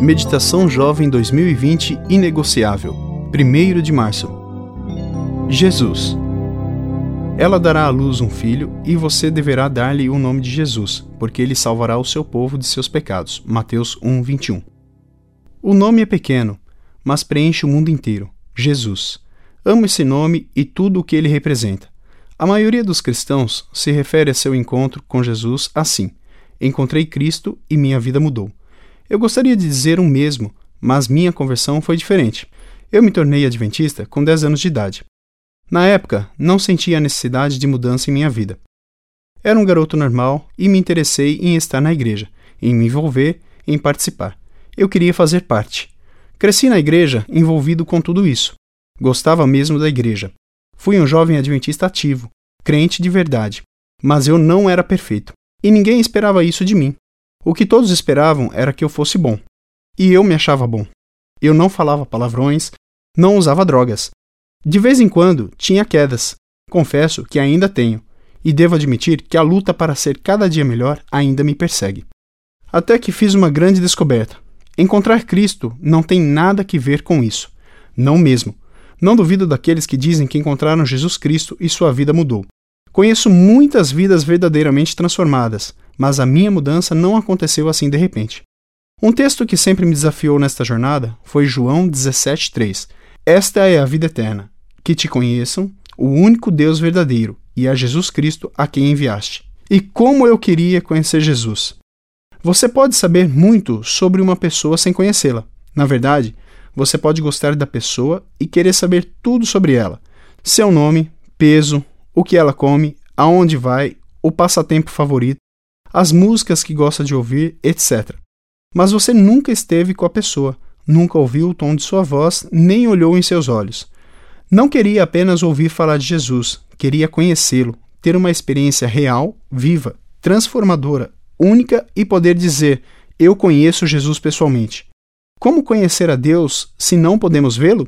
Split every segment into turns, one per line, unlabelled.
Meditação Jovem 2020 Inegociável, 1 de março. Jesus. Ela dará à luz um filho, e você deverá dar-lhe o nome de Jesus, porque ele salvará o seu povo de seus pecados. Mateus 1, 21. O nome é pequeno, mas preenche o mundo inteiro. Jesus. Amo esse nome e tudo o que ele representa. A maioria dos cristãos se refere a seu encontro com Jesus assim: Encontrei Cristo e minha vida mudou. Eu gostaria de dizer o mesmo, mas minha conversão foi diferente. Eu me tornei adventista com 10 anos de idade. Na época, não sentia a necessidade de mudança em minha vida. Era um garoto normal e me interessei em estar na igreja, em me envolver, em participar. Eu queria fazer parte. Cresci na igreja envolvido com tudo isso. Gostava mesmo da igreja. Fui um jovem adventista ativo, crente de verdade. Mas eu não era perfeito. E ninguém esperava isso de mim. O que todos esperavam era que eu fosse bom. E eu me achava bom. Eu não falava palavrões, não usava drogas. De vez em quando tinha quedas. Confesso que ainda tenho. E devo admitir que a luta para ser cada dia melhor ainda me persegue. Até que fiz uma grande descoberta. Encontrar Cristo não tem nada que ver com isso. Não mesmo. Não duvido daqueles que dizem que encontraram Jesus Cristo e sua vida mudou. Conheço muitas vidas verdadeiramente transformadas, mas a minha mudança não aconteceu assim de repente. Um texto que sempre me desafiou nesta jornada foi João 17,3. Esta é a vida eterna, que te conheçam, o único Deus verdadeiro, e a Jesus Cristo a quem enviaste. E como eu queria conhecer Jesus! Você pode saber muito sobre uma pessoa sem conhecê-la. Na verdade, você pode gostar da pessoa e querer saber tudo sobre ela: seu nome, peso, o que ela come, aonde vai, o passatempo favorito, as músicas que gosta de ouvir, etc. Mas você nunca esteve com a pessoa, nunca ouviu o tom de sua voz, nem olhou em seus olhos. Não queria apenas ouvir falar de Jesus, queria conhecê-lo, ter uma experiência real, viva, transformadora, única e poder dizer: Eu conheço Jesus pessoalmente. Como conhecer a Deus se não podemos vê-lo?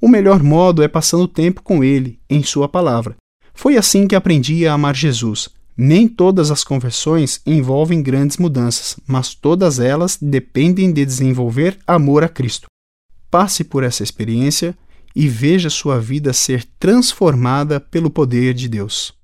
O melhor modo é passando tempo com Ele, em Sua palavra. Foi assim que aprendi a amar Jesus, nem todas as conversões envolvem grandes mudanças, mas todas elas dependem de desenvolver amor a Cristo. Passe por essa experiência e veja sua vida ser transformada pelo poder de Deus.